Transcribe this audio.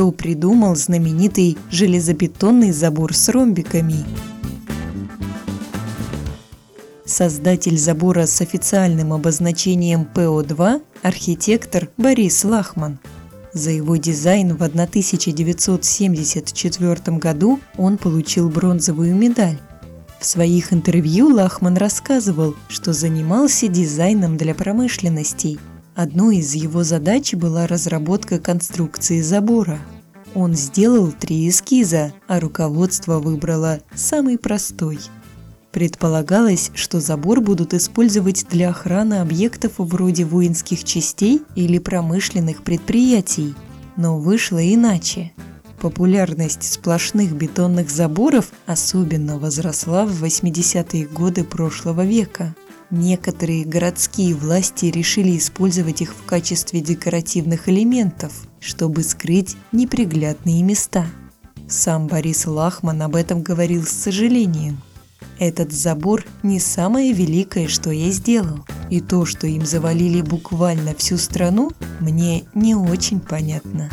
кто придумал знаменитый железобетонный забор с ромбиками. Создатель забора с официальным обозначением ПО-2 – архитектор Борис Лахман. За его дизайн в 1974 году он получил бронзовую медаль. В своих интервью Лахман рассказывал, что занимался дизайном для промышленностей. Одной из его задач была разработка конструкции забора. Он сделал три эскиза, а руководство выбрало самый простой – Предполагалось, что забор будут использовать для охраны объектов вроде воинских частей или промышленных предприятий. Но вышло иначе. Популярность сплошных бетонных заборов особенно возросла в 80-е годы прошлого века. Некоторые городские власти решили использовать их в качестве декоративных элементов, чтобы скрыть неприглядные места. Сам Борис Лахман об этом говорил с сожалением – этот забор не самое великое, что я сделал. И то, что им завалили буквально всю страну, мне не очень понятно.